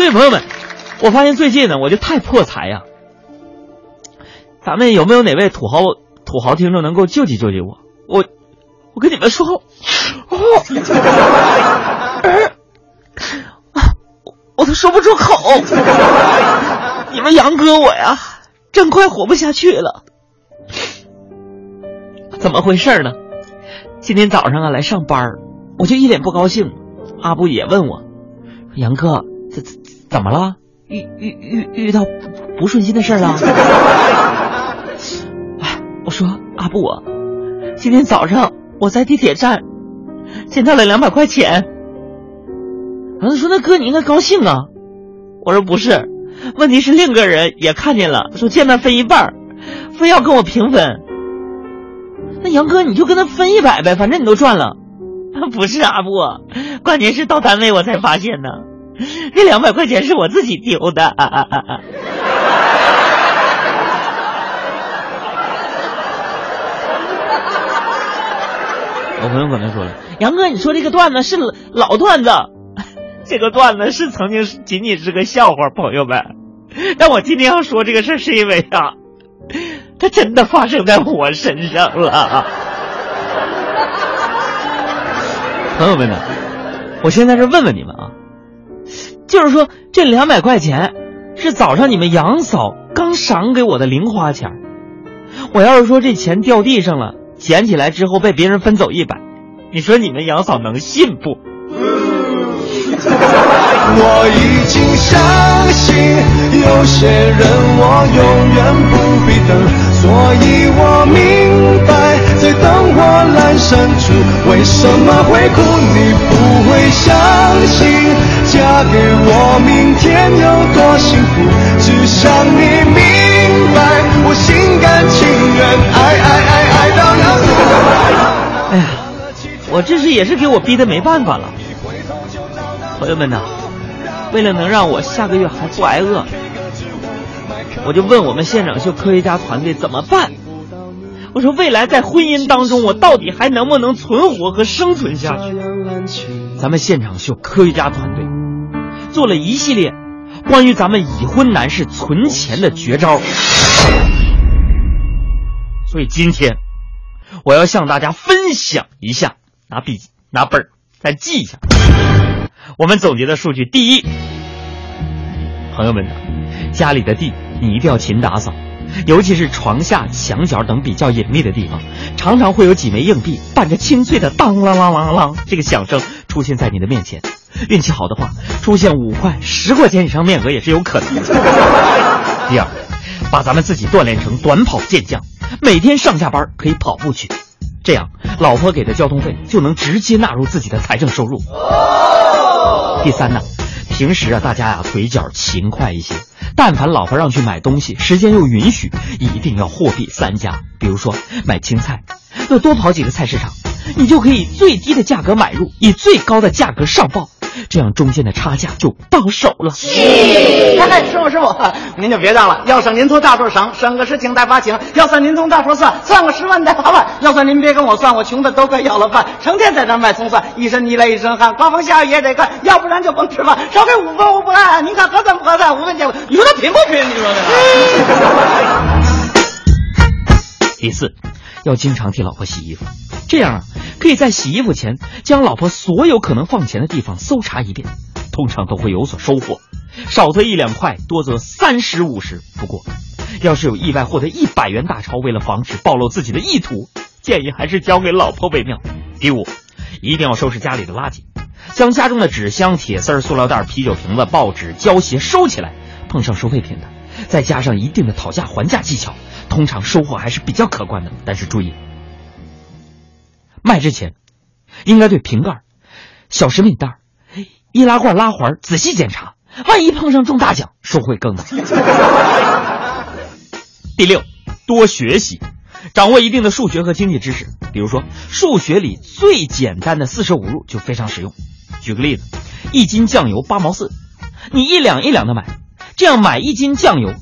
所以朋友们，我发现最近呢，我就太破财呀。咱们有没有哪位土豪土豪听众能够救济救济我？我我跟你们说，哦，我我都说不出口。你们杨哥我呀，真快活不下去了。怎么回事呢？今天早上啊来上班，我就一脸不高兴。阿布也问我，杨哥，怎么了？遇遇遇遇到不顺心的事了？哎，我说阿布啊，今天早上我在地铁站捡到了两百块钱。然后说那哥你应该高兴啊。我说不是，问题是另一个人也看见了，说见面分一半，非要跟我平分。那杨哥你就跟他分一百呗，反正你都赚了。不是阿布，关键是到单位我才发现呢，那两百块钱是我自己丢的。我朋友可能说了，杨哥，你说这个段子是老段子，这个段子是曾经仅仅是个笑话，朋友们。但我今天要说这个事儿，是因为啊，它真的发生在我身上了。朋友们呢，我现在是问问你们啊，就是说这两百块钱是早上你们杨嫂刚赏给我的零花钱，我要是说这钱掉地上了，捡起来之后被别人分走一百，你说你们杨嫂能信不？我已经相信有些人我永远不必等，所以我明为什么会哭。你不会相信，嫁给我明天有多幸福，只想你明白，我心甘情愿爱爱爱爱到老。哎呀，我这是也是给我逼的没办法了。朋友们呐，为了能让我下个月还不挨饿，我就问我们现场秀科学家团队怎么办。我说未来在婚姻当中，我到底还能不能存活和生存下去？咱们现场秀科学家团队做了一系列关于咱们已婚男士存钱的绝招，所以今天我要向大家分享一下，拿笔记拿本儿再记一下。我们总结的数据：第一，朋友们，家里的地你一定要勤打扫，尤其是床下、墙角等比较隐秘的地方，常常会有几枚硬币伴着清脆的当啷啷啷啷这个响声出现在你的面前。运气好的话，出现五块、十块钱以上面额也是有可能的。第二，把咱们自己锻炼成短跑健将，每天上下班可以跑步去，这样老婆给的交通费就能直接纳入自己的财政收入。第三呢，平时啊，大家呀腿脚勤快一些。但凡老婆让去买东西，时间又允许，一定要货比三家。比如说买青菜，要多跑几个菜市场，你就可以最低的价格买入，以最高的价格上报，这样中间的差价就到手了。哎，师傅师傅，您就别当了。要省您从大处省，省个十请带八请；要算您从大处算，算个十万带八万；要算您别跟我算，我穷的都快要了饭，成天在这卖葱蒜，一身泥来一身汗，刮风下雨也得干，要不然就甭吃饭。少给五分我不干，您看合算不合算？五分钱，你说他贫不贫？你说这第四，要经常替老婆洗衣服，这样啊，可以在洗衣服前将老婆所有可能放钱的地方搜查一遍，通常都会有所收获，少则一两块，多则三十五十。不过，要是有意外获得一百元大钞，为了防止暴露自己的意图，建议还是交给老婆为妙。第五，一定要收拾家里的垃圾，将家中的纸箱、铁丝、塑料袋、啤酒瓶子、报纸、胶鞋收起来。碰上收废品的，再加上一定的讨价还价技巧，通常收获还是比较可观的。但是注意，卖之前应该对瓶盖、小食品袋、易拉罐拉环仔细检查，万一碰上中大奖，收获更大。第六，多学习，掌握一定的数学和经济知识。比如说，数学里最简单的四舍五入就非常实用。举个例子，一斤酱油八毛四，你一两一两的买。这样买一斤酱油，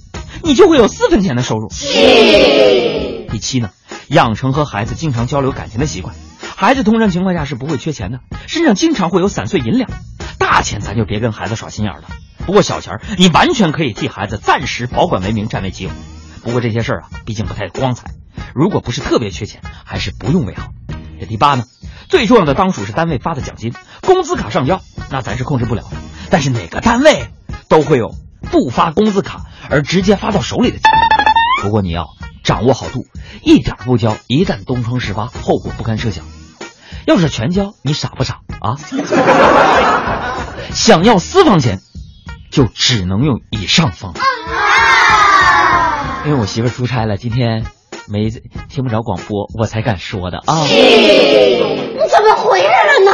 你就会有四分钱的收入。第七呢，养成和孩子经常交流感情的习惯。孩子通常情况下是不会缺钱的，身上经常会有散碎银两，大钱咱就别跟孩子耍心眼了。不过小钱儿，你完全可以替孩子暂时保管为名，占为己有。不过这些事儿啊，毕竟不太光彩，如果不是特别缺钱，还是不用为好。这第八呢，最重要的当属是单位发的奖金，工资卡上交，那咱是控制不了的。但是哪个单位都会有不发工资卡而直接发到手里的情况。不过你要掌握好度，一点不交，一旦东窗事发，后果不堪设想。要是全交，你傻不傻啊？想要私房钱，就只能用以上方法。因为我媳妇出差了，今天没，听不着广播，我才敢说的啊。你怎么回来了呢？